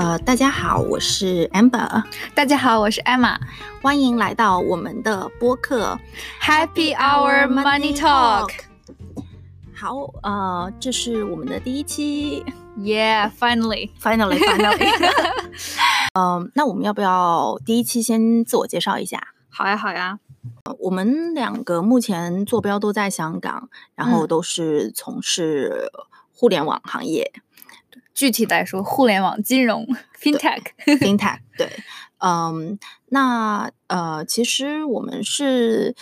呃，大家好，我是 Amber，大家好，我是 Emma，欢迎来到我们的播客 Happy Hour Money Talk。好，呃，这是我们的第一期，Yeah，finally，finally，finally。嗯，那我们要不要第一期先自我介绍一下？好呀，好呀。我们两个目前坐标都在香港，然后都是从事互联网行业。具体来说，互联网金融 （FinTech），FinTech。对，嗯，那呃，其实我们是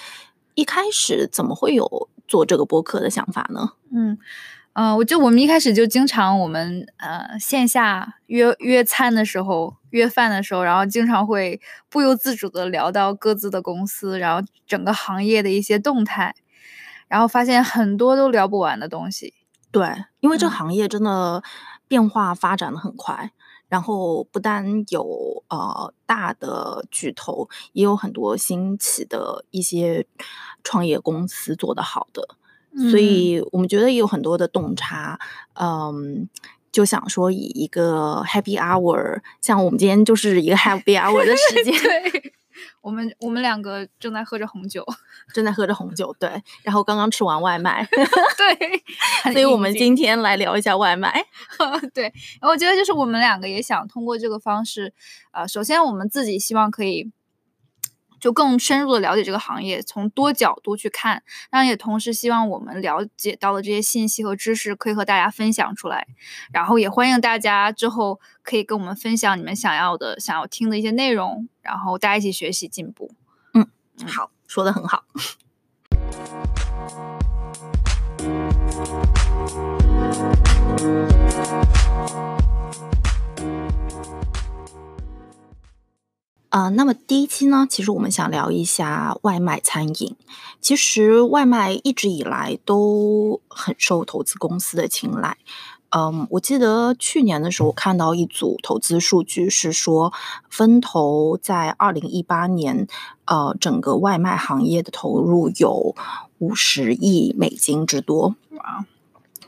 一开始怎么会有做这个播客的想法呢？嗯。嗯，我就我们一开始就经常我们呃线下约约餐的时候约饭的时候，然后经常会不由自主的聊到各自的公司，然后整个行业的一些动态，然后发现很多都聊不完的东西。对，因为这个行业真的变化发展的很快，然后不单有呃大的巨头，也有很多新起的一些创业公司做得好的。所以我们觉得也有很多的洞察，嗯，就想说以一个 happy hour，像我们今天就是一个 happy hour 的时间，对，我们我们两个正在喝着红酒，正在喝着红酒，对，然后刚刚吃完外卖，对，所以我们今天来聊一下外卖，对，我觉得就是我们两个也想通过这个方式，呃，首先我们自己希望可以。就更深入的了解这个行业，从多角度去看，当然也同时希望我们了解到的这些信息和知识可以和大家分享出来，然后也欢迎大家之后可以跟我们分享你们想要的、想要听的一些内容，然后大家一起学习进步。嗯，好，说的很好。呃，那么第一期呢，其实我们想聊一下外卖餐饮。其实外卖一直以来都很受投资公司的青睐。嗯，我记得去年的时候看到一组投资数据，是说分投在二零一八年，呃，整个外卖行业的投入有五十亿美金之多。哇，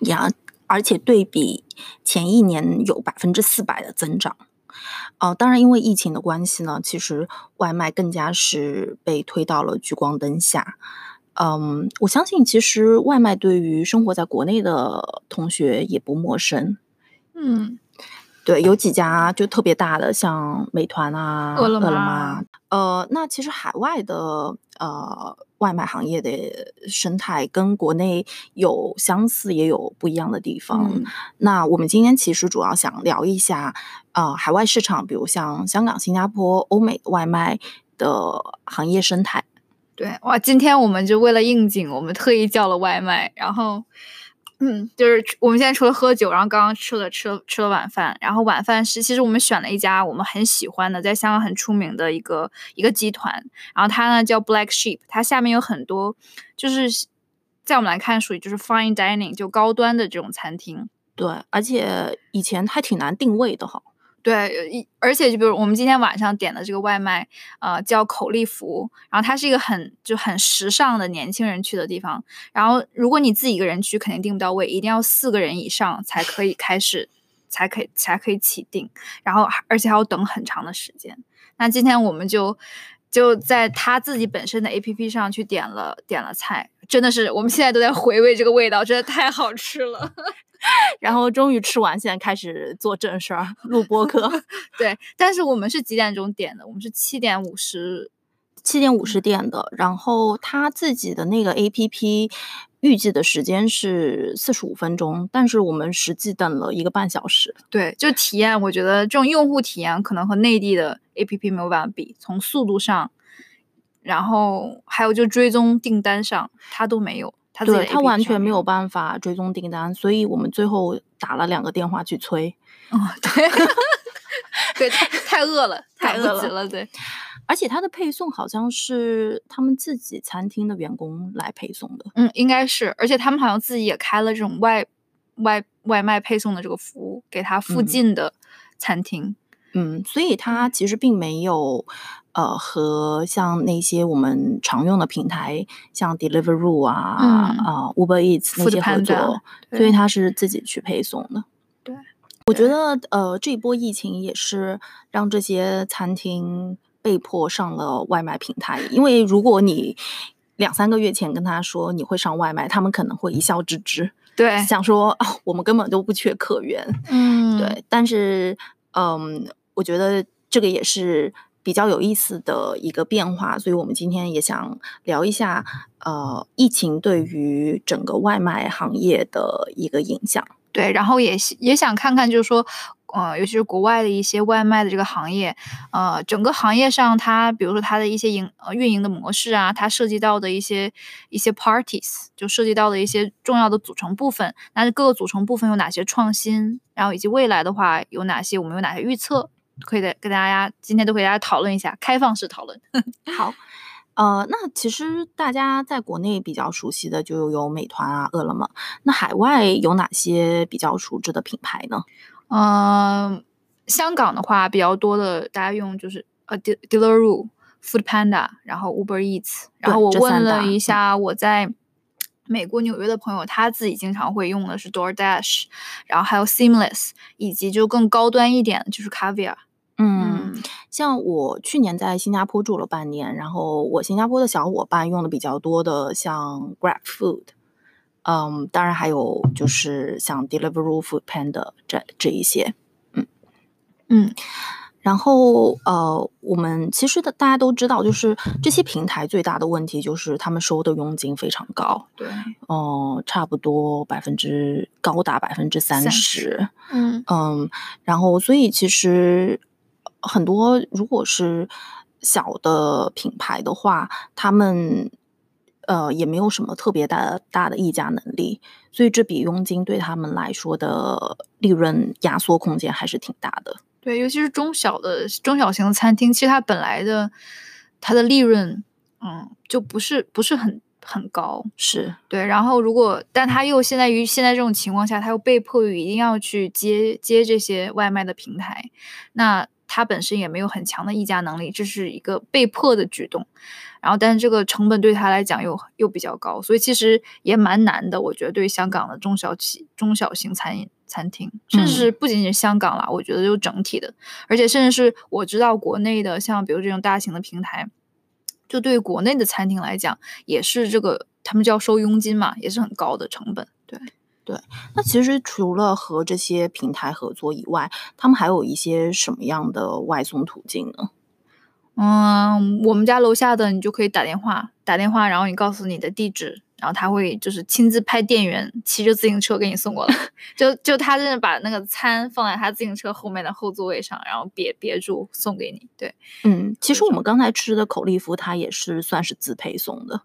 呀，而且对比前一年有百分之四百的增长。哦，当然，因为疫情的关系呢，其实外卖更加是被推到了聚光灯下。嗯，我相信其实外卖对于生活在国内的同学也不陌生。嗯，对，有几家就特别大的，像美团啊、饿了么。呃，那其实海外的呃外卖行业的生态跟国内有相似，也有不一样的地方。那我们今天其实主要想聊一下。呃，海外市场，比如像香港、新加坡、欧美外卖的行业生态，对哇，今天我们就为了应景，我们特意叫了外卖，然后，嗯，就是我们现在除了喝酒，然后刚刚吃了吃了吃了晚饭，然后晚饭是其实我们选了一家我们很喜欢的，在香港很出名的一个一个集团，然后它呢叫 Black Sheep，它下面有很多，就是在我们来看属于就是 fine dining 就高端的这种餐厅，对，而且以前还挺难定位的哈。对，一而且就比如我们今天晚上点的这个外卖，呃，叫口力福，然后它是一个很就很时尚的年轻人去的地方。然后如果你自己一个人去，肯定订不到位，一定要四个人以上才可以开始，才可以才可以起订。然后而且还要等很长的时间。那今天我们就就在他自己本身的 A P P 上去点了点了菜，真的是我们现在都在回味这个味道，真的太好吃了。然后终于吃完，现在开始做正事儿，录播课。对，但是我们是几点钟点的？我们是七点五十，七点五十点的。然后他自己的那个 A P P 预计的时间是四十五分钟，但是我们实际等了一个半小时。对，就体验，我觉得这种用户体验可能和内地的 A P P 没有办法比，从速度上，然后还有就追踪订单上，他都没有。对他完全没有办法追踪订单，所以我们最后打了两个电话去催。哦，对，对，太太饿了，太饿了，对。而且他的配送好像是他们自己餐厅的员工来配送的。嗯，应该是。而且他们好像自己也开了这种外外外卖配送的这个服务，给他附近的餐厅。嗯，所以他其实并没有。呃，和像那些我们常用的平台，像 Deliveroo 啊啊 Uber Eats 那些合作，所以他是自己去配送的。对，我觉得呃，这一波疫情也是让这些餐厅被迫上了外卖平台，因为如果你两三个月前跟他说你会上外卖，他们可能会一笑置之，对，想说哦，我们根本都不缺客源，嗯，对。但是嗯，我觉得这个也是比较有意思的一个变化，所以我们今天也想聊一下呃，疫情对于整个外卖行业的一个影响。对，然后也也想看看，就是说，呃，尤其是国外的一些外卖的这个行业，呃，整个行业上它，比如说它的一些营呃运营的模式啊，它涉及到的一些一些 parties，就涉及到的一些重要的组成部分，那各个组成部分有哪些创新，然后以及未来的话有哪些，我们有哪些预测，可以跟大家今天都可以大家讨论一下，开放式讨论。好。呃，那其实大家在国内比较熟悉的就有美团啊、饿了么。那海外有哪些比较熟知的品牌呢？嗯，香港的话比较多的，大家用就是呃，Deliveroo、Food Panda，然后 Uber Eats。然后我问了一下我在美国纽约的朋友，他自己经常会用的是 DoorDash，然后还有 Seamless，以及就更高端一点的就是 Caviar。嗯，像我去年在新加坡住了半年，然后我新加坡的小伙伴用的比较多的，像 Grab Food，嗯，当然还有就是像 Deliveroo、Food Panda 这这一些，嗯。嗯，然后呃，我们其实的大家都知道，就是这些平台最大的问题就是他们收的佣金非常高，对，哦，差不多百分之高达百分之三十，嗯。嗯，然后所以其实。很多如果是小的品牌的话，他们呃也没有什么特别大的大的议价能力，所以这笔佣金对他们来说的利润压缩空间还是挺大的。对，尤其是中小的中小型的餐厅，其实它本来的它的利润，嗯，就不是不是很很高。是对，然后如果但他又现在于现在这种情况下，他又被迫于一定要去接接这些外卖的平台，那。它本身也没有很强的议价能力，这是一个被迫的举动。然后，但是这个成本对他来讲又又比较高，所以其实也蛮难的。我觉得对香港的中小企、中小型餐饮餐厅，甚至是不仅仅是香港啦，我觉得就整体的，而且甚至是我知道国内的，像比如这种大型的平台，就对国内的餐厅来讲，也是这个他们就要收佣金嘛，也是很高的成本。对。对，那其实除了和这些平台合作以外，他们还有一些什么样的外送途径呢？嗯，我们家楼下的你就可以打电话，打电话，然后你告诉你的地址，然后他会就是亲自派店员骑着自行车给你送过来。就就他真的把那个餐放在他自行车后面的后座位上，然后别别住送给你。对，嗯，其实我们刚才吃的口利福，它也是算是自配送的。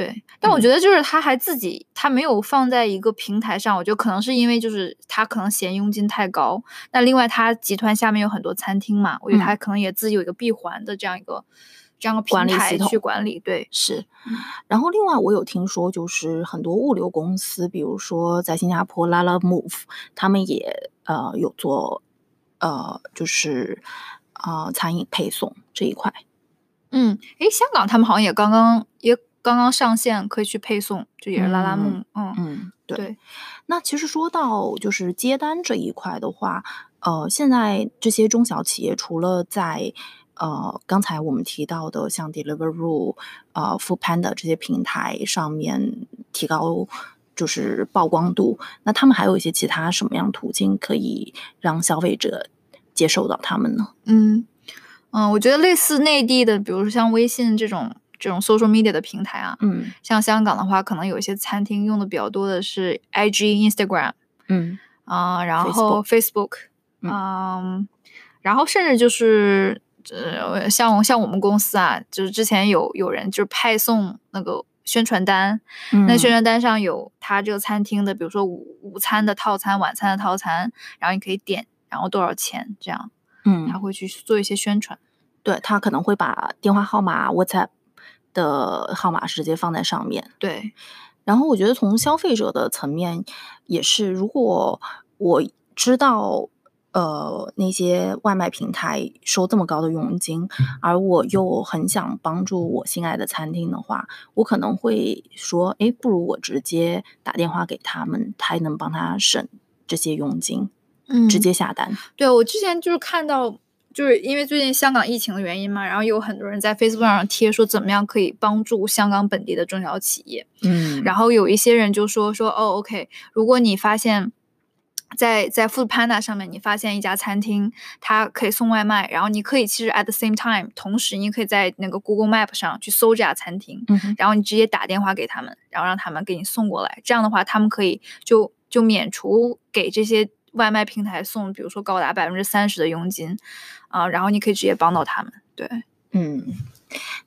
对，但我觉得就是他还自己，他没有放在一个平台上，我觉得可能是因为就是他可能嫌佣金太高。那另外他集团下面有很多餐厅嘛，我觉得他可能也自己有一个闭环的这样一个这样的平台去管理。对，是。然后另外我有听说，就是很多物流公司，比如说在新加坡 Lala Move，他们也呃有做呃就是啊餐饮配送这一块。嗯，诶，香港他们好像也刚刚也。刚刚上线可以去配送，就也是拉拉木，嗯嗯，对。那其实说到就是接单这一块的话，呃，现在这些中小企业除了在呃刚才我们提到的像 Deliveroo、呃 Food Panda 这些平台上面提高就是曝光度，那他们还有一些其他什么样途径可以让消费者接受到他们呢？嗯嗯，我觉得类似内地的，比如说像微信这种。这种 social media 的平台啊，嗯，像香港的话，可能有一些餐厅用的比较多的是 IG、Instagram，嗯。啊，然后 Facebook，嗯，然后甚至就是呃，像像我们公司啊，就是之前有有人就是派送那个宣传单，那宣传单上有他这个餐厅的，比如说午午餐的套餐、晚餐的套餐，然后你可以点，然后多少钱这样，嗯，他会去做一些宣传，对他可能会把电话号码、WhatsApp。的号码直接放在上面，对。然后我觉得从消费者的层面也是，如果我知道呃那些外卖平台收这么高的佣金，而我又很想帮助我心爱的餐厅的话，我可能会说，哎，不如我直接打电话给他们，还能帮他省这些佣金。嗯直接下单。对我之前就是看到，就是因为最近香港疫情的原因嘛，然后有很多人在 Facebook 上贴说怎么样可以帮助香港本地的中小企业，嗯，然后有一些人就说说哦，OK，如果你发现。在在 Food Panda 上面，你发现一家餐厅，它可以送外卖，然后你可以其实 at the same time，同时你可以在那个 Google Map 上去搜这家餐厅，嗯然后你直接打电话给他们，然后让他们给你送过来。这样的话，他们可以就就免除给这些外卖平台送，比如说高达百分之三十的佣金，啊、然后你可以直接帮到他们。对，嗯，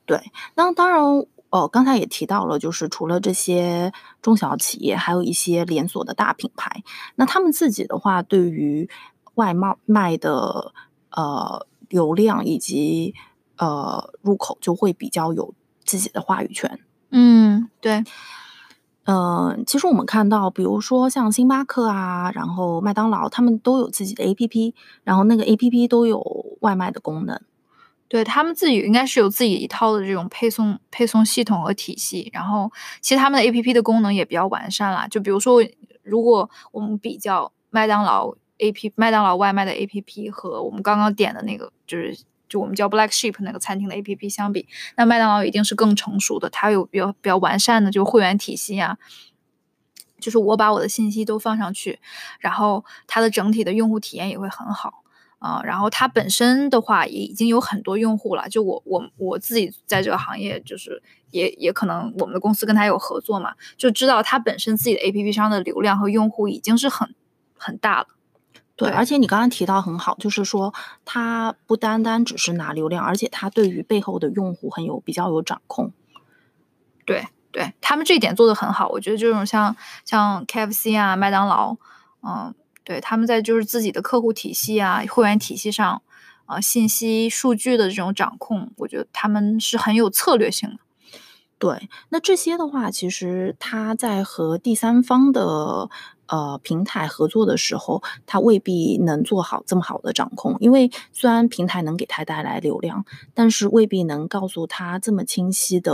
对。那当然，哦，刚才也提到了，就是除了这些中小企业，还有一些连锁的大品牌。那他们自己的话，对于外贸卖的呃流量以及呃入口，就会比较有自己的话语权。嗯，对，呃，其实我们看到，比如说像星巴克啊，然后麦当劳，他们都有自己的 APP，然后那个 APP 都有外卖的功能。对他们自己应该是有自己一套的这种配送配送系统和体系，然后其实他们的 A P P 的功能也比较完善啦。就比如说，如果我们比较麦当劳 A P 麦当劳外卖的 A P P 和我们刚刚点的那个，就是就我们叫 Black Sheep 那个餐厅的 A P P 相比，那麦当劳一定是更成熟的，它有比较比较完善的就会员体系啊。就是我把我的信息都放上去，然后它的整体的用户体验也会很好。啊、然后它本身的话也已经有很多用户了。就我我我自己在这个行业，就是也也可能我们的公司跟他有合作嘛，就知道它本身自己的 APP 上的流量和用户已经是很很大了。对，而且你刚刚提到很好，就是说它不单单只是拿流量，而且它对于背后的用户很有比较有掌控。对对，他们这一点做的很好。我觉得这种像像 KFC 啊、麦当劳，嗯，对，他们在就是自己的客户体系啊、会员体系上，啊、信息数据的这种掌控，我觉得他们是很有策略性的。对，那这些的话，其实它在和第三方的呃平台合作的时候，他未必能做好这么好的掌控，因为虽然平台能给他带来流量，但是未必能告诉他这么清晰的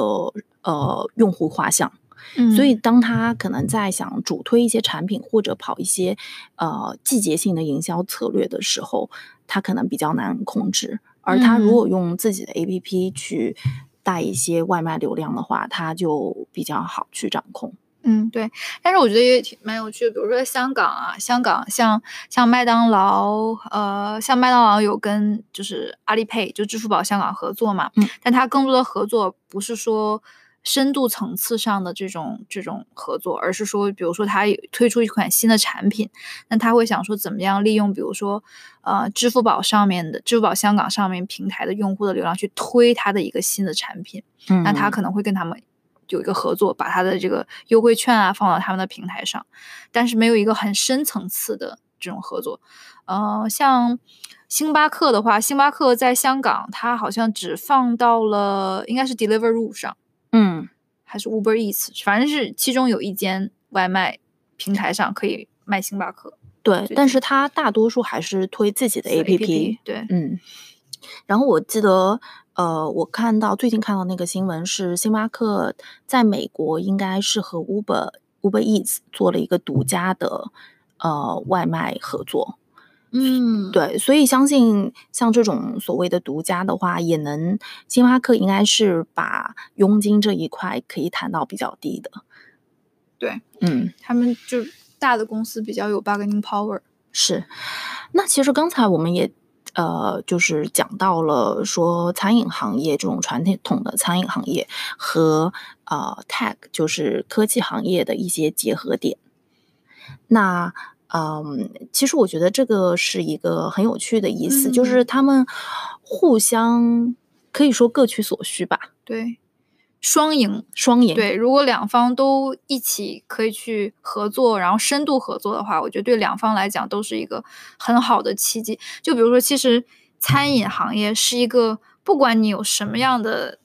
呃用户画像。嗯所以，当他可能在想主推一些产品或者跑一些呃季节性的营销策略的时候，他可能比较难控制。而他如嗯果用自己的 APP 去带一些外卖流量的话，他就比较好去掌控。嗯，对，但是我觉得也挺蛮有趣的。比如说在香港啊，香港像像麦当劳，呃，像麦当劳有跟就是阿里 Pay 就支付宝香港合作嘛，嗯，但它更多的合作不是说深度层次上的这种这种合作，而是说，比如说它推出一款新的产品，那他会想说怎么样利用，比如说呃支付宝上面的支付宝香港上面平台的用户的流量去推它的一个新的产品。嗯那他可能会跟他们有一个合作，把他的这个优惠券啊放到他们的平台上，但是没有一个很深层次的这种合作。呃，像星巴克的话，星巴克在香港，它好像只放到了应该是 Deliveroo 上，嗯还是 Uber Eats，反正是其中有一间外卖平台上可以卖星巴克对，但是它大多数还是推自己的 APP。对，嗯，然后我记得，呃，我看到最近看到那个新闻是，星巴克在美国应该是和 Uber Uber Eats 做了一个独家的呃外卖合作。嗯，对，所以相信像这种所谓的独家的话，也能星巴克应该是把佣金这一块可以谈到比较低的。对，嗯，他们就大的公司比较有 bargaining power。是。那其实刚才我们也呃，就是讲到了说餐饮行业这种传统的餐饮行业和呃 tech 就是科技行业的一些结合点。那嗯，其实我觉得这个是一个很有趣的意思，就嗯。是他们互相可以说各取所需吧，对，双赢。双赢。对，如果两方都一起可以去合作，然后深度合作的话，我觉得对两方来讲都是一个很好的契机。就比如说，其实餐饮行业是一个，不管你有什么样的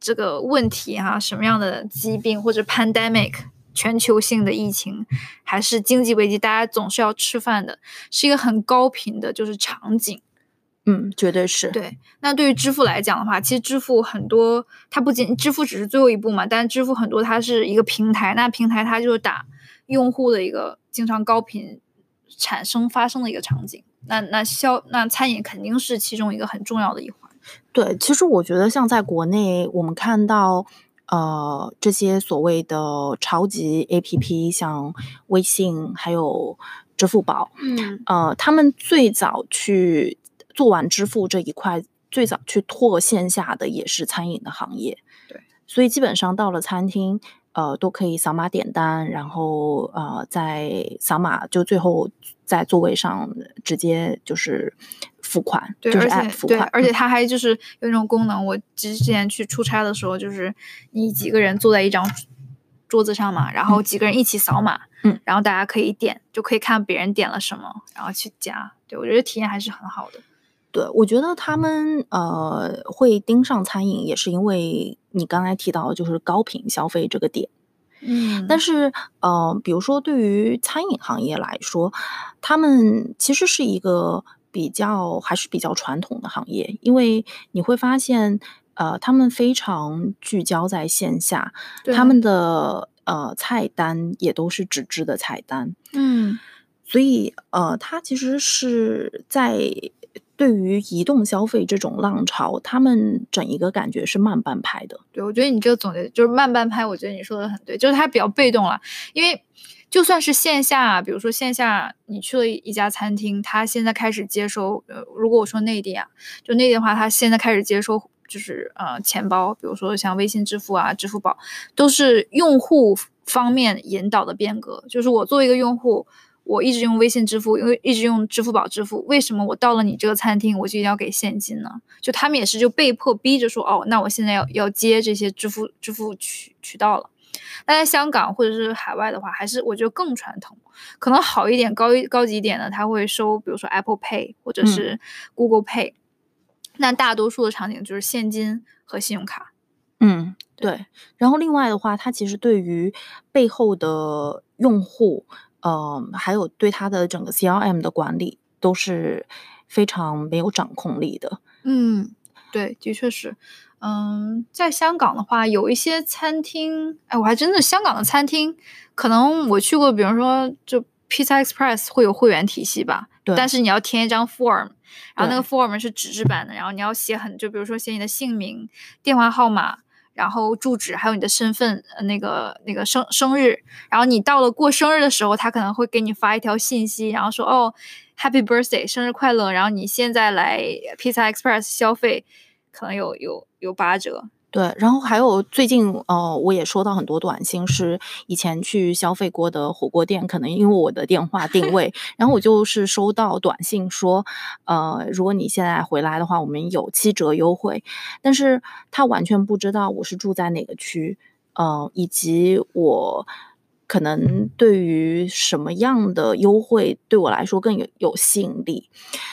这个问题哈、什么样的疾病或者 pandemic 全球性的疫情，还是经济危机，大家总是要吃饭的，是一个很高频的，就是场景。嗯，绝对是。对，那对于支付来讲的话，其实支付很多，它不仅支付只是最后一步嘛，但是支付很多它是一个平台，那平台它就是打用户的一个经常高频产生发生的一个场景。那那消那餐饮肯定是其中一个很重要的一环。对，其实我觉得像在国内，我们看到呃这些所谓的超级 APP，像微信还有支付宝，嗯呃，他们最早去做完支付这一块，最早去拓线下的也是餐饮的行业。对，所以基本上到了餐厅。呃，都可以扫码点单，然后呃，在扫码就最后在座位上直接就是付款，对，就是而且付款，对而且它还就是有那种功能，我之前去出差的时候，就是你几个人坐在一张桌子上嘛，然后几个人一起扫码，嗯，然后大家可以点，就可以看别人点了什么，然后去加，对我觉得体验还是很好的。对，我觉得他们呃会盯上餐饮，也是因为你刚才提到就是高频消费这个点。嗯，但是呃，比如说对于餐饮行业来说，他们其实是一个比较还是比较传统的行业，因为你会发现呃，他们非常聚焦在线下，他们的呃菜单也都是纸质的菜单。嗯，所以呃，它其实是在。对于移动消费这种浪潮，他们整一个感觉是慢半拍的。对，我觉得你这个总结就是慢半拍。我觉得你说的很对，就是它比较被动了。因为就算是线下，比如说线下你去了一家餐厅，它现在开始接收，呃，如果我说内地啊，就内地的话，它现在开始接收就是呃钱包，比如说像微信支付啊、支付宝，都是用户方面引导的变革。就是我作为一个用户。我一直用微信支付，因为一直用支付宝支付。为什么我到了你这个餐厅，我就一定要给现金呢？就他们也是就被迫逼着说，哦，那我现在要要接这些支付支付渠渠道了。那在香港或者是海外的话，还是我觉得更传统，可能好一点、高一高级一点的，他会收，比如说 Apple Pay 或者是 Google Pay。那大多数的场景就是现金和信用卡。嗯，对。然后另外的话，它其实对于背后的用户。呃，还有对它的整个 CRM 的管理都是非常没有掌控力的。嗯，对，的确是。嗯，在香港的话，有一些餐厅，哎，我还真的香港的餐厅，可能我去过，比如说就 Pizza Express 会有会员体系吧。对。但是你要填一张 form，然后那个 form 是纸质版的，然后你要写很，就比如说写你的姓名、电话号码。然后住址，还有你的身份，呃那个那个生生日，然后你到了过生日的时候，他可能会给你发一条信息，然后说哦，Happy Birthday，生日快乐，然后你现在来 Pizza Express 消费，可能有有有八折。对，然后还有最近，呃，我也收到很多短信，是以前去消费过的火锅店，可能因为我的电话定位，然后我就是收到短信说，呃，如果你现在回来的话，我们有七折优惠，但是他完全不知道我是住在哪个区，呃，以及我可能对于什么样的优惠对我来说更有有吸引力，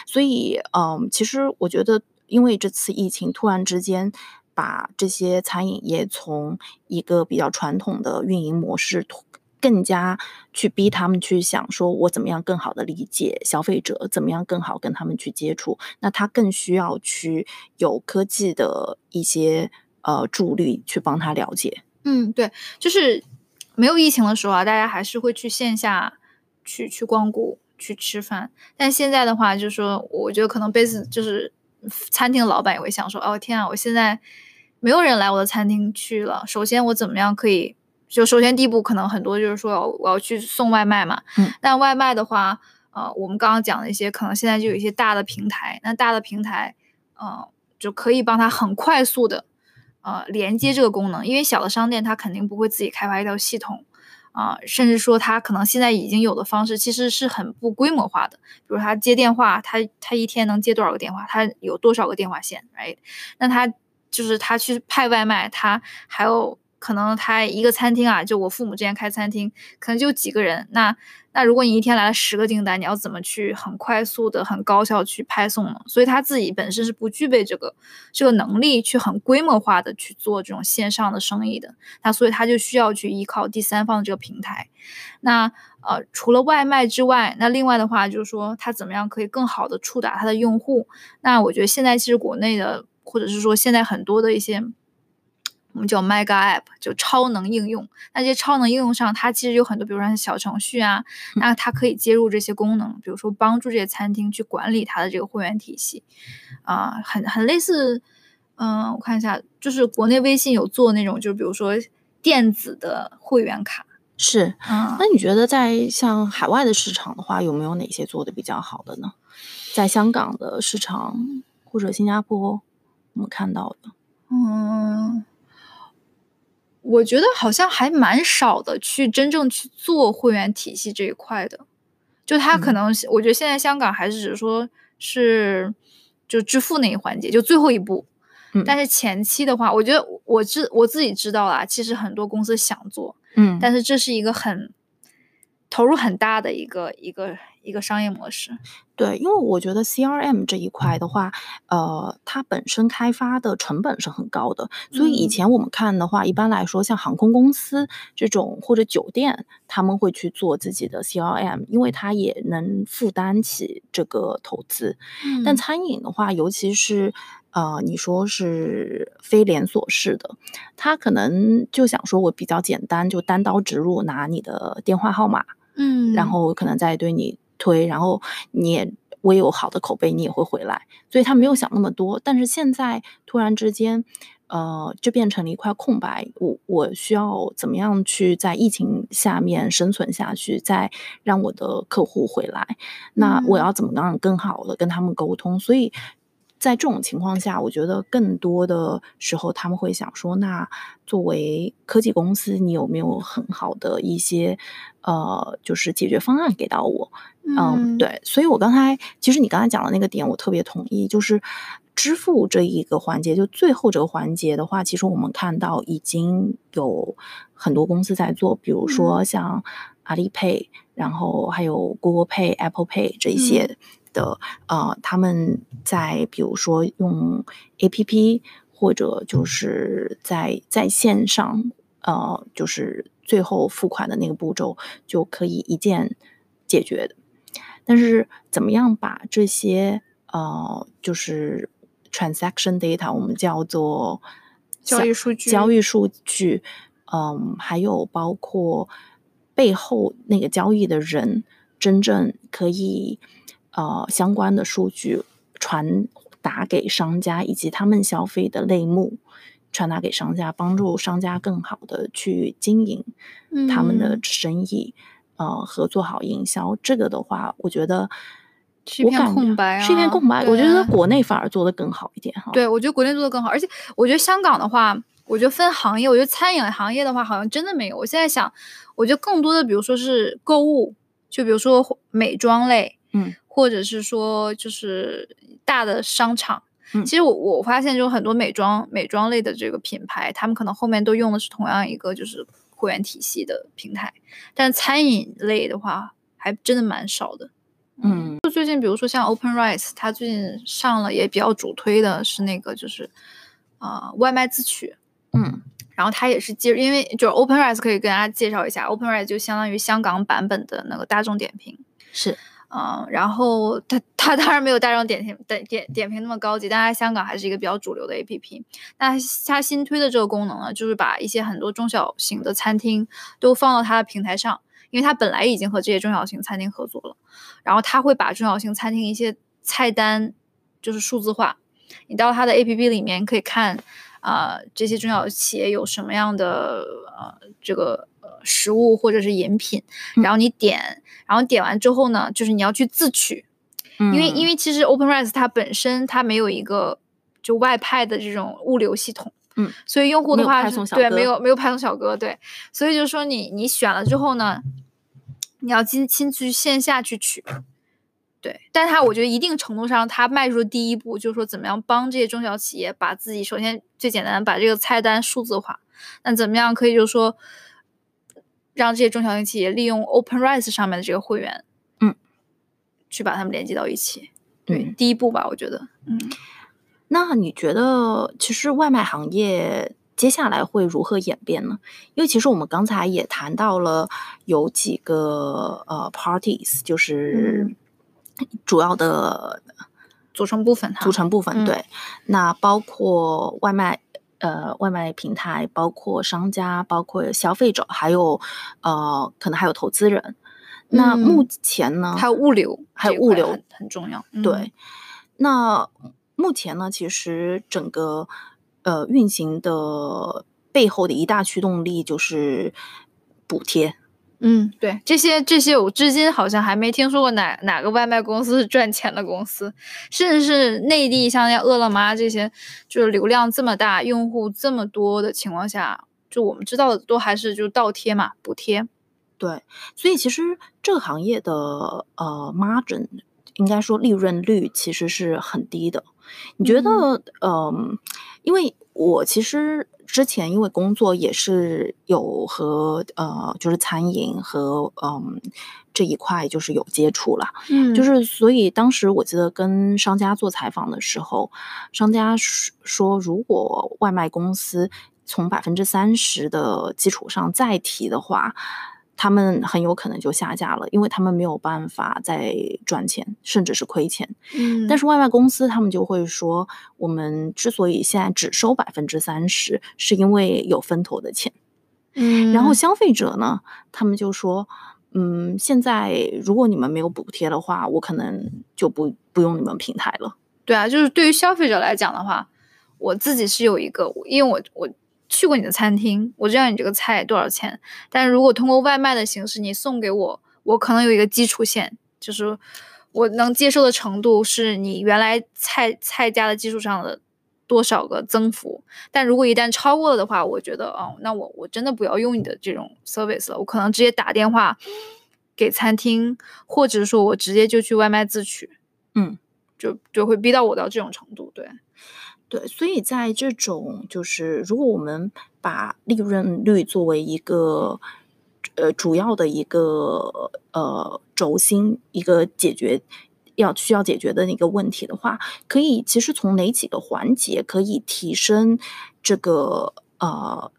所以，嗯，其实我觉得，因为这次疫情突然之间。把这些餐饮业从一个比较传统的运营模式，更加去逼他们去想，说我怎么样更好的理解消费者，怎么样更好跟他们去接触。那他更需要去有科技的一些呃助力去帮他了解。嗯，对，就是没有疫情的时候啊，大家还是会去线下去去光顾去吃饭。但现在的话，就是说，我觉得可能杯子就是餐厅的老板也会想说，哦天啊，我现在。没有人来我的餐厅去了。首先，我怎么样可以？就首先第一步，可能很多就是说，我要去送外卖嘛。嗯。但外卖的话，呃，我们刚刚讲的一些，可能现在就有一些大的平台。那大的平台，呃，就可以帮他很快速的，呃，连接这个功能。因为小的商店，他肯定不会自己开发一条系统，啊，甚至说他可能现在已经有的方式，其实是很不规模化的。比如他接电话，他他一天能接多少个电话？他有多少个电话线？Right？那他。就是他去派外卖，他还有可能他一个餐厅啊，就我父母之前开餐厅，可能就几个人。那那如果你一天来了十个订单，你要怎么去很快速的、很高效去派送呢？所以他自己本身是不具备这个这个能力去很规模化的去做这种线上的生意的。那所以他就需要去依靠第三方这个平台。那呃，除了外卖之外，那另外的话就是说，他怎么样可以更好的触达他的用户？那我觉得现在其实国内的。或者是说，现在很多的一些我们叫 Mega App，就超能应用。那这些超能应用上，它其实有很多，比如说像小程序啊，那它可以接入这些功能，比如说帮助这些餐厅去管理它的这个会员体系，啊，很很类似。嗯，我看一下，就是国内微信有做那种，就比如说电子的会员卡。是，嗯，那你觉得在像海外的市场的话，有没有哪些做的比较好的呢？在香港的市场或者新加坡，我们看到的，嗯。我觉得好像还蛮少的，去真正去做会员体系这一块的，就他可能，我觉得现在香港还是只是说是就支付那一环节，就最后一步。嗯，但是前期的话，我觉得我知我自己知道啦，其实很多公司想做，嗯，但是这是一个很投入很大的一个一个。一个商业模式，对，因为我觉得 CRM 这一块的话，呃，它本身开发的成本是很高的，所以以前我们看的话，一般来说，像航空公司这种或者酒店，他们会去做自己的 CRM，因为它也能负担起这个投资。但餐饮的话，尤其是呃，你说是非连锁式的，他可能就想说我比较简单，就单刀直入，拿你的电话号码，嗯，然后可能再对你。推，然后你也我有好的口碑，你也会回来，所以他没有想那么多。但是现在突然之间，呃，就变成了一块空白。我我需要怎么样去在疫情下面生存下去，再让我的客户回来？那我要怎么样更好的跟他们沟通？所以。在这种情况下，我觉得更多的时候他们会想说：那作为科技公司，你有没有很好的一些呃，就是解决方案给到我？嗯，对。所以我刚才其实你刚才讲的那个点，我特别同意，就是支付这一个环节，就最后这个环节的话，其实我们看到已经有很多公司在做，比如说像阿里 Pay，然后还有 Google Pay、Apple Pay 这一些。的呃，他们在比如说用 A P P 或者就是在在线上，呃，就是最后付款的那个步骤就可以一键解决的。但是怎么样把这些呃，就是 transaction data，我们叫做交易数据，交易数据，嗯，还有包括背后那个交易的人真正可以。呃，相关的数据传达给商家，以及他们消费的类目传达给商家，帮助商家更好的去经营他们的生意，呃，合作好营销。这个的话，我觉得是一片空白，是一片空白。我觉得国内反而做的更好一点哈。对，我觉得国内做的更好，而且我觉得香港的话，我觉得分行业，我觉得餐饮行业的话，好像真的没有。我现在想，我觉得更多的，比如说是购物，就比如说美妆类，嗯。或者是说，就是大的商场，其实我我发现，就很多美妆美妆类的这个品牌，他们可能后面都用的是同样一个就是会员体系的平台，但餐饮类的话，还真的蛮少的。嗯，就最近，比如说像 OpenRice，它最近上了也比较主推的是那个就是啊外卖自取，嗯，然后它也是接，因为就是 OpenRice 可以跟大家介绍一下，OpenRice 就相当于香港版本的那个大众点评，是。嗯，然后它它当然没有大众点评点点点评那么高级，但它香港还是一个比较主流的 A P P。那它新推的这个功能呢，就是把一些很多中小型的餐厅都放到它的平台上，因为它本来已经和这些中小型餐厅合作了。然后它会把中小型餐厅一些菜单就是数字化，你到它的 A P P 里面可以看啊，这些中小企业有什么样的呃这个。食物或者是饮品，然后你点，然后点完之后呢，就是你要去自取，因为因为其实 OpenRice 它本身它没有一个就外派的这种物流系统，嗯，所以用户的话对没有没有派送小哥，对，所以就是说你你选了之后呢，你要亲亲自去线下去取，对，但是它我觉得一定程度上它迈出第一步，就是说怎么样帮这些中小企业把自己首先最简单把这个菜单数字化，那怎么样可以就是说。让这些中小型企业利用 Open RISE 上面的这个会员，嗯，去把他们连接到一起。对，第一步吧，我觉得。嗯，那你觉得其实外卖行业接下来会如何演变呢？因为其实我们刚才也谈到了有几个呃 parties，就是主要的组成部分，组成部分对。那包括外卖呃外卖平台，包括商家，包括消费者，还有呃可能还有投资人。那目前呢，还有物流，还有物流很很重要。对，那目前呢，其实整个呃运行的背后的一大驱动力就是补贴。嗯，对，这些这些我至今好像还没听说过哪哪个外卖公司是赚钱的公司，甚至是内地像像饿了么这些，就是流量这么大、用户这么多的情况下，就我们知道的都还是就倒贴嘛，补贴。对，所以其实这个行业的呃 margin 应该说利润率其实是很低的。你觉得，嗯，因为我其实。之前因为工作也是有和呃，就是餐饮和嗯这一块就是有接触了，嗯，就是所以当时我记得跟商家做采访的时候，商家说如果外卖公司从百分之三十的基础上再提的话。他们很有可能就下架了，因为他们没有办法再赚钱，甚至是亏钱。嗯，但是外卖公司他们就会说，我们之所以现在只收百分之三十，是因为有分头的钱。嗯，然后消费者呢，他们就说，嗯，现在如果你们没有补贴的话，我可能就不不用你们平台了。对啊，就是对于消费者来讲的话，我自己是有一个，因为我我。去过你的餐厅，我知道你这个菜多少钱。但是如果通过外卖的形式你送给我，我可能有一个基础线，就是我能接受的程度是你原来菜菜价的基础上的多少个增幅。但如果一旦超过了的话，我觉得哦，那我我真的不要用你的这种 service 了，我可能直接打电话给餐厅，或者说我直接就去外卖自取。嗯，就就会逼到我到这种程度，对。对，所以在这种就是，如果我们把利润率作为一个呃主要的一个呃轴心，一个解决要需要解决的一个问题的话，可以其实从哪几个环节可以提升这个呃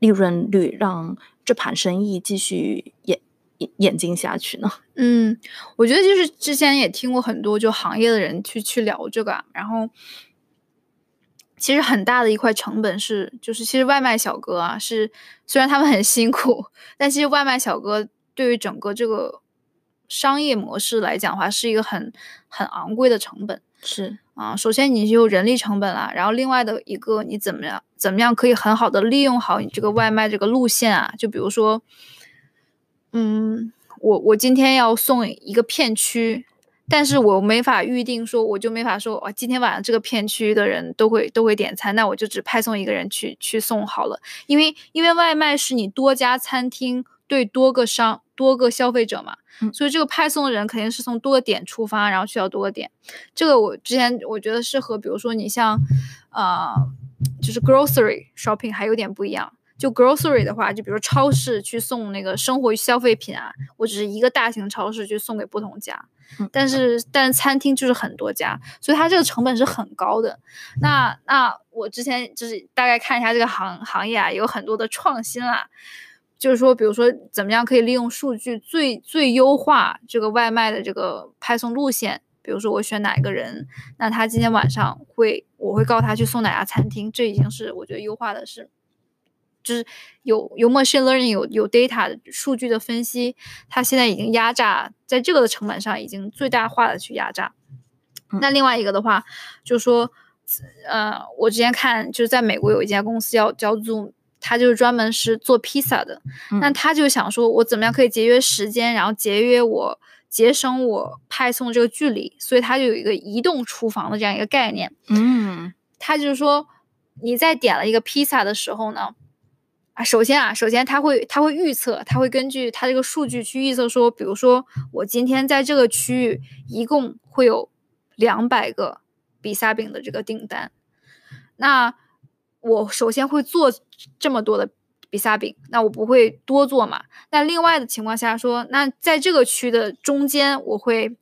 利润率，让这盘生意继续演演演进下去呢？嗯，我觉得就是之前也听过很多就行业的人去去聊这个，然后。其实很大的一块成本是，就是其实外卖小哥啊，是虽然他们很辛苦，但其实外卖小哥对于整个这个商业模式来讲的话，是一个很很昂贵的成本。是啊，首先你就人力成本啦，然后另外的一个你怎么样怎么样可以很好的利用好你这个外卖这个路线啊？就比如说，嗯，我我今天要送一个片区。但是我没法预定说，我就没法说，哇，今天晚上这个片区的人都会都会点餐，那我就只派送一个人去去送好了。因为因为外卖是你多家餐厅对多个商多个消费者嘛，所以这个派送的人肯定是从多个点出发，然后去到多个点。这个我之前我觉得是和比如说你像，呃，就是 grocery shopping 还有点不一样。就 grocery 的话，就比如说超市去送那个生活消费品啊，我只是一个大型超市去送给不同家，但是但是餐厅就是很多家，所以它这个成本是很高的。那那我之前就是大概看一下这个行行业啊，有很多的创新啦，就是说，比如说怎么样可以利用数据最最优化这个外卖的这个派送路线，比如说我选哪一个人，那他今天晚上会我会告诉他去送哪家餐厅，这已经是我觉得优化的是。就是有有 machine learning 有有 data 数据的分析，它现在已经压榨在这个的成本上已经最大化的去压榨。那另外一个的话，就是说，呃，我之前看就是在美国有一家公司叫叫 Zoom，它就是专门是做披萨的。那他就想说，我怎么样可以节约时间，然后节约我节省我派送这个距离，所以他就有一个移动厨房的这样一个概念。嗯，他就是说，你在点了一个披萨的时候呢。啊，首先啊，首先他会他会预测，他会根据他这个数据去预测说，比如说我今天在这个区域一共会有两百个比萨饼的这个订单，那我首先会做这么多的比萨饼，那我不会多做嘛？那另外的情况下说，那在这个区的中间，我会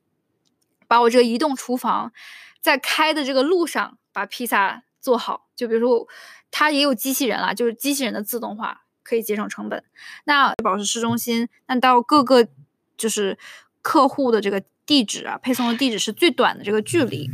把我这个移动厨房在开的这个路上把披萨做好，就比如说。它也有机器人了，就是机器人的自动化可以节省成本。那保持市中心，那到各个就是客户的这个地址啊，配送的地址是最短的这个距离。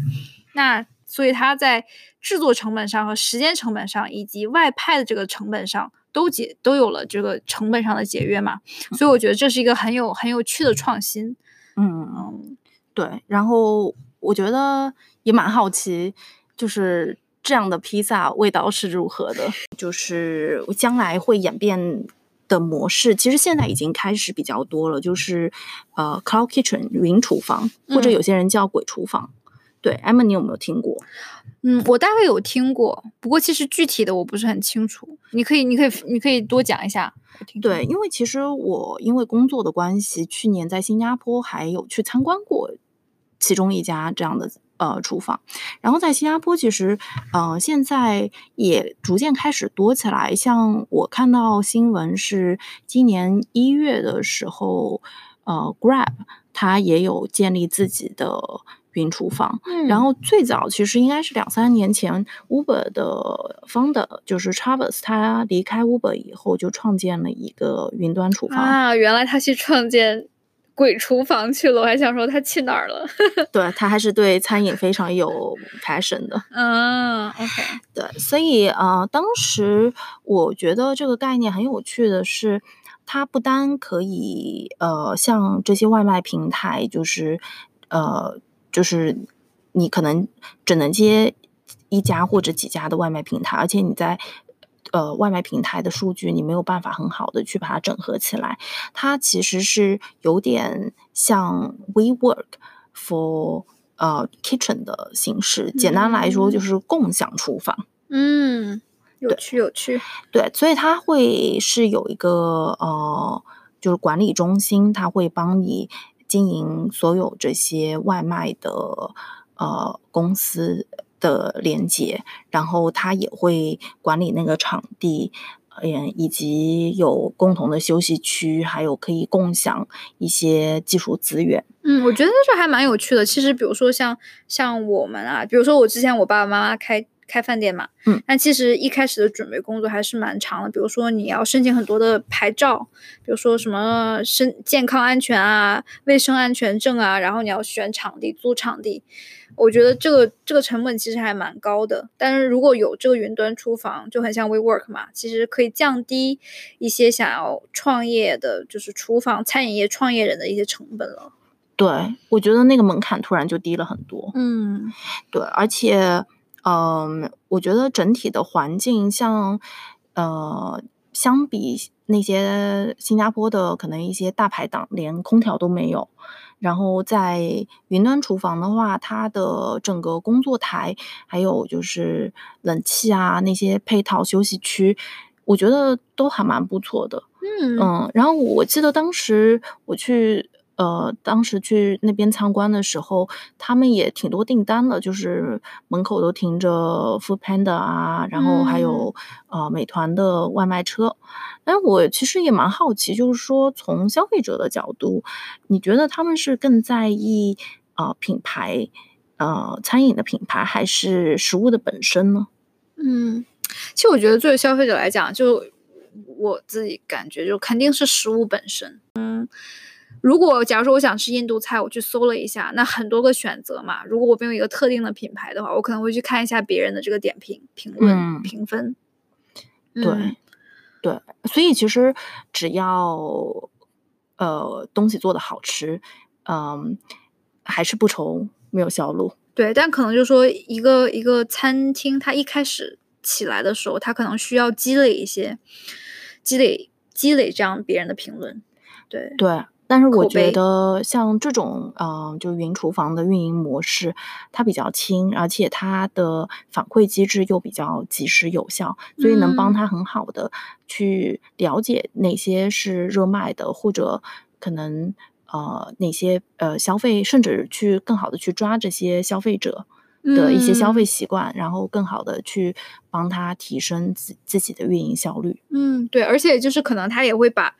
那所以它在制作成本上和时间成本上，以及外派的这个成本上，都节都有了这个成本上的节约嘛。所以我觉得这是一个很有很有趣的创新。嗯，对。然后我觉得也蛮好奇，就是这样的披萨味道是如何的，就是将来会演变。的模式其实现在已经开始比较多了，就是呃，cloud kitchen 云厨房，或者有些人叫鬼厨房。对，Emma，你有没有听过？嗯，我大概有听过，不过其实具体的我不是很清楚。你可以，你可以，你可以多讲一下。对，因为其实我因为工作的关系，去年在新加坡还有去参观过其中一家这样的。呃，厨房，然后在新加坡，其实，呃，现在也逐渐开始多起来。像我看到新闻是，今年一月的时候，呃，Grab 它也有建立自己的云厨房。嗯，然后最早其实应该是两三年前，Uber 的 founder 就是 Travis，他离开 Uber 以后就创建了一个云端厨房。啊，原来他去创建。鬼厨房去了，我还想说他去哪儿了。对他还是对餐饮非常有 passion 的。嗯，OK，对，所以呃，当时我觉得这个概念很有趣的是，它不单可以呃，像这些外卖平台，就是呃，就是你可能只能接一家或者几家的外卖平台，而且你在。呃，外卖平台的数据你没有办法很好的去把它整合起来，它其实是有点像 WeWork for 呃 kitchen 的形式。简单来说就是共享厨房。嗯，有趣有趣。对，所以它会是有一个呃，就是管理中心，它会帮你经营所有这些外卖的呃公司。的连接，然后他也会管理那个场地，嗯，以及有共同的休息区，还有可以共享一些技术资源。嗯，我觉得这还蛮有趣的。其实，比如说像像我们啊，比如说我之前我爸爸妈妈开。开饭店嘛，嗯，但其实一开始的准备工作还是蛮长的。比如说你要申请很多的牌照，比如说什么身健康安全啊、卫生安全证啊，然后你要选场地、租场地。我觉得这个这个成本其实还蛮高的。但是如果有这个云端厨房，就很像 WeWork 嘛，其实可以降低一些想要创业的，就是厨房餐饮业创业人的一些成本了。对，我觉得那个门槛突然就低了很多。嗯，对，而且。嗯，我觉得整体的环境，像呃，相比那些新加坡的可能一些大排档，连空调都没有。然后在云端厨房的话，它的整个工作台，还有就是冷气啊那些配套休息区，我觉得都还蛮不错的。嗯嗯，然后我记得当时我去。呃，当时去那边参观的时候，他们也挺多订单的，就是门口都停着 Food Panda 啊，然后还有呃美团的外卖车。但，我其实也蛮好奇，就是说从消费者的角度，你觉得他们是更在意啊品牌，呃餐饮的品牌，还是食物的本身呢？嗯，其实我觉得作为消费者来讲，就我自己感觉，就肯定是食物本身。嗯。如果假如说我想吃印度菜，我去搜了一下，那很多个选择嘛。如果我没有一个特定的品牌的话，我可能会去看一下别人的这个点评、评论、评分。对，对，所以其实只要呃东西做的好吃，嗯，还是不愁没有销路。对，但可能就是说一个一个餐厅，它一开始起来的时候，它可能需要积累一些积累积累这样别人的评论。对对。但是我觉得像这种，嗯，就云厨房的运营模式，它比较轻，而且它的反馈机制又比较及时有效，所以能帮他很好的去了解哪些是热卖的，或者可能呃哪些呃消费，甚至去更好的去抓这些消费者的一些消费习惯，然后更好的去帮他提升自自己的运营效率。嗯，对，而且就是可能他也会把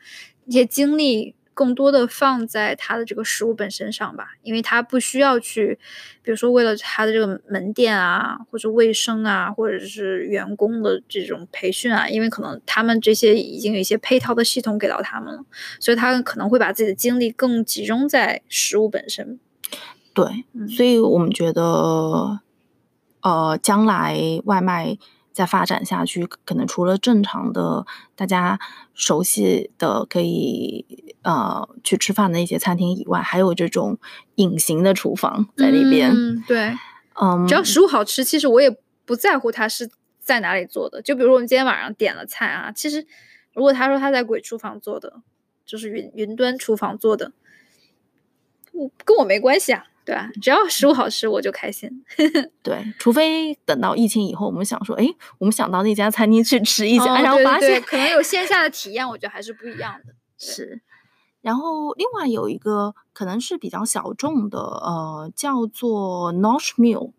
一些精力。更多的放在他的这个食物本身上吧，因为他不需要去，比如说为了他的这个门店啊，或者卫生啊，或者是员工的这种培训啊，因为可能他们这些已经有一些配套的系统给到他们了，所以他可能会把自己的精力更集中在食物本身。对，所以我们觉得呃，将来外卖再发展下去，可能除了正常的大家熟悉的可以呃去吃饭的一些餐厅以外，还有这种隐形的厨房在那边。嗯，对，嗯，只要食物好吃，其实我也不在乎它是在哪里做的。就比如我们今天晚上点了菜啊，其实如果他说他在鬼厨房做的，就是云云端厨房做的，我跟我没关系啊。对吧？只要食物好吃，我就开心。对，除非等到疫情以后，我们想说，哎，我们想到那家餐厅去吃一下，然后发现可能有线下的体验，我觉得还是不一样的。是。然后另外有一个可能是比较小众的，呃，叫做 Nosh Meal。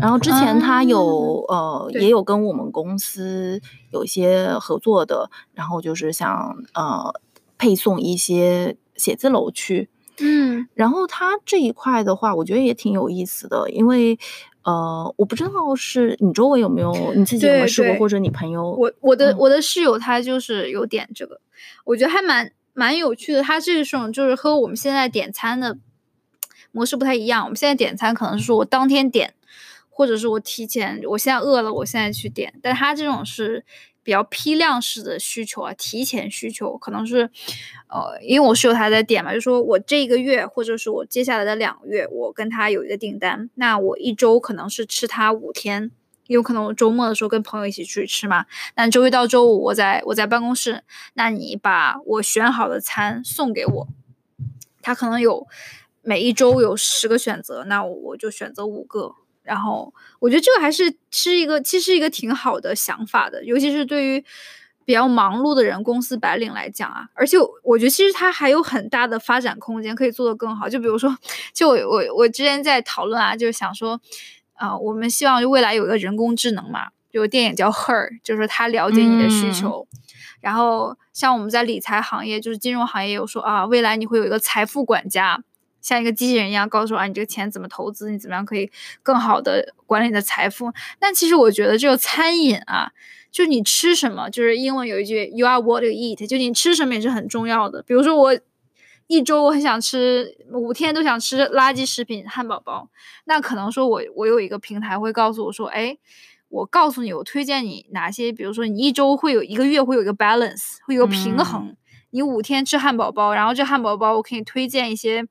然后之前他有呃也有跟我们公司有一些合作的，然后就是想呃配送一些写字楼去。嗯，然后它这一块的话，我觉得也挺有意思的，因为呃，我不知道是你周围有没有你自己有没有试过，或者你朋友。我我的我的室友他就是有点这个，我觉得还蛮蛮有趣的。他这种就是和我们现在点餐的模式不太一样。我们现在点餐可能是说我当天点，或者是我提前，我现在饿了，我现在去点。但他这种是。比较批量式的需求啊，提前需求可能是，呃，因为我室友他在点嘛，就说我这一个月或者是我接下来的两个月，我跟他有一个订单，那我一周可能是吃他五天，有可能我周末的时候跟朋友一起出去吃嘛，那周一到周五我在我在办公室，那你把我选好的餐送给我，他可能有每一周有十个选择，那我就选择五个。然后我觉得这个还是是一个，其实一个挺好的想法的，尤其是对于比较忙碌的人、公司白领来讲啊。而且我觉得其实它还有很大的发展空间，可以做得更好。就比如说，就我我我之前在讨论啊，就是想说，啊，我们希望未来有一个人工智能嘛，有个电影叫《Her》，就是他了解你的需求。然后像我们在理财行业，就是金融行业有说啊，未来你会有一个财富管家。像一个机器人一样告诉我啊，你这个钱怎么投资，你怎么样可以更好的管理你的财富？但其实我觉得这个餐饮啊，就你吃什么，就是英文有一句 “you are what you eat”，就你吃什么也是很重要的。比如说我一周我很想吃，五天都想吃垃圾食品汉堡包，那可能说我我有一个平台会告诉我说，哎，我告诉你，我推荐你哪些，比如说你一周会有一个月会有一个 balance，会有个平衡。你五天吃汉堡包，然后这汉堡包我可以推荐一些。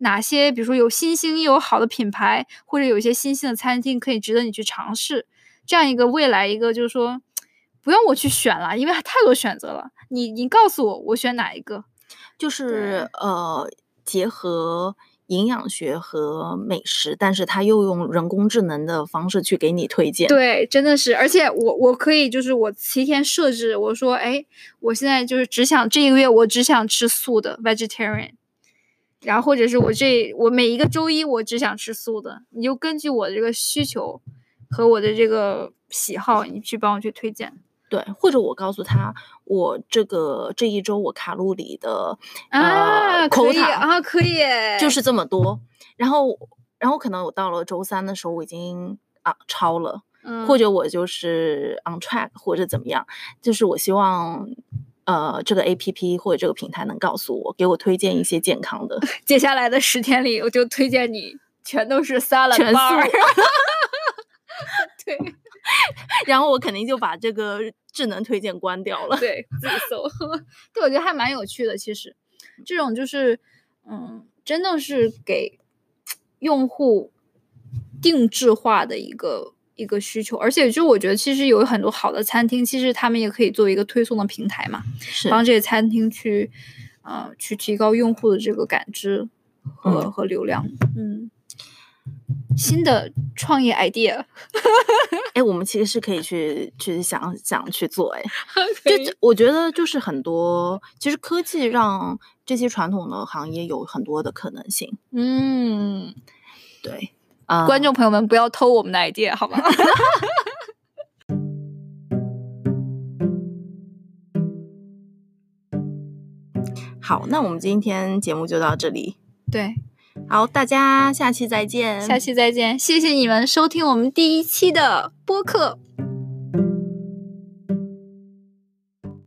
哪些，比如说有新兴又有好的品牌，或者有一些新兴的餐厅，可以值得你去尝试。这样一个未来，一个就是说，不用我去选了，因为太多选择了。你你告诉我，我选哪一个？就是呃，结合营养学和美食，但是他又用人工智能的方式去给你推荐。对，真的是，而且我我可以就是我提前设置，我说，哎，我现在就是只想这一个月，我只想吃素的 vegetarian。然后或者是我这我每一个周一我只想吃素的，你就根据我的这个需求和我的这个喜好，你去帮我去推荐。对，或者我告诉他，我这个这一周我卡路里的啊，可以啊，可以，就是这么多。然后然后可能我到了周三的时候，我已经啊超了，或者我就是 on track 或者怎么样，就是我希望。呃，这个 A P P 或者这个平台能告诉我，给我推荐一些健康的。接下来的十天里，我就推荐你全都是沙拉全素。对，然后我肯定就把这个智能推荐关掉了。对，自己搜。对，我觉得还蛮有趣的。其实，这种就是，嗯，真的是给用户定制化的一个。一个需求，而且就我觉得，其实有很多好的餐厅，其实他们也可以作为一个推送的平台嘛，帮这些餐厅去，呃，去提高用户的这个感知和和流量。嗯，新的创业 idea，哎，我们其实是可以去去想想去做，哎，就我觉得就是很多，其实科技让这些传统的行业有很多的可能性。嗯，对。观众朋友们，不要偷我们的 idea，好吗？好，那我们今天节目就到这里。对，好，大家下期再见。下期再见，谢谢你们收听我们第一期的播客。